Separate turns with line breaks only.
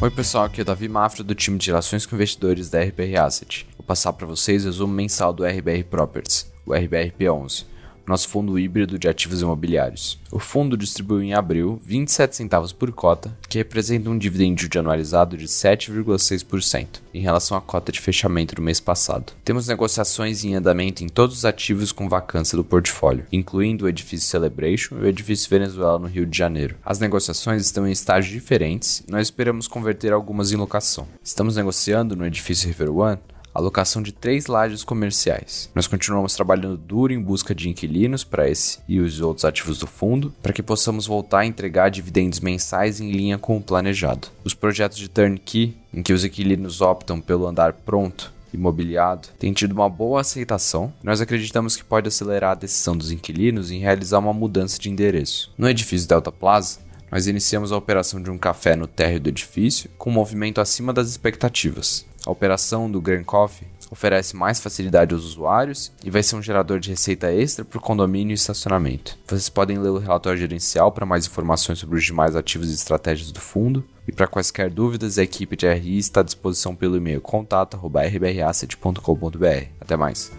Oi pessoal, aqui é o Davi Mafra do time de Relações com Investidores da RBR Asset. Vou passar para vocês o resumo mensal do RBR Properties, o RBRP11 nosso fundo híbrido de ativos imobiliários. O fundo distribuiu em abril 27 centavos por cota, que representa um dividendo de anualizado de 7,6% em relação à cota de fechamento do mês passado. Temos negociações em andamento em todos os ativos com vacância do portfólio, incluindo o edifício Celebration e o edifício Venezuela no Rio de Janeiro. As negociações estão em estágios diferentes e nós esperamos converter algumas em locação. Estamos negociando no edifício River One a locação de três lajes comerciais. Nós continuamos trabalhando duro em busca de inquilinos para esse e os outros ativos do fundo, para que possamos voltar a entregar dividendos mensais em linha com o planejado. Os projetos de turnkey, em que os inquilinos optam pelo andar pronto imobiliado têm tido uma boa aceitação. Nós acreditamos que pode acelerar a decisão dos inquilinos em realizar uma mudança de endereço. No edifício Delta Plaza, nós iniciamos a operação de um café no térreo do edifício, com um movimento acima das expectativas. A operação do Grand Coffee oferece mais facilidade aos usuários e vai ser um gerador de receita extra para o condomínio e estacionamento. Vocês podem ler o relatório gerencial para mais informações sobre os demais ativos e estratégias do fundo. E para quaisquer dúvidas, a equipe de RI está à disposição pelo e-mail contato.rbrasset.com.br. Até mais.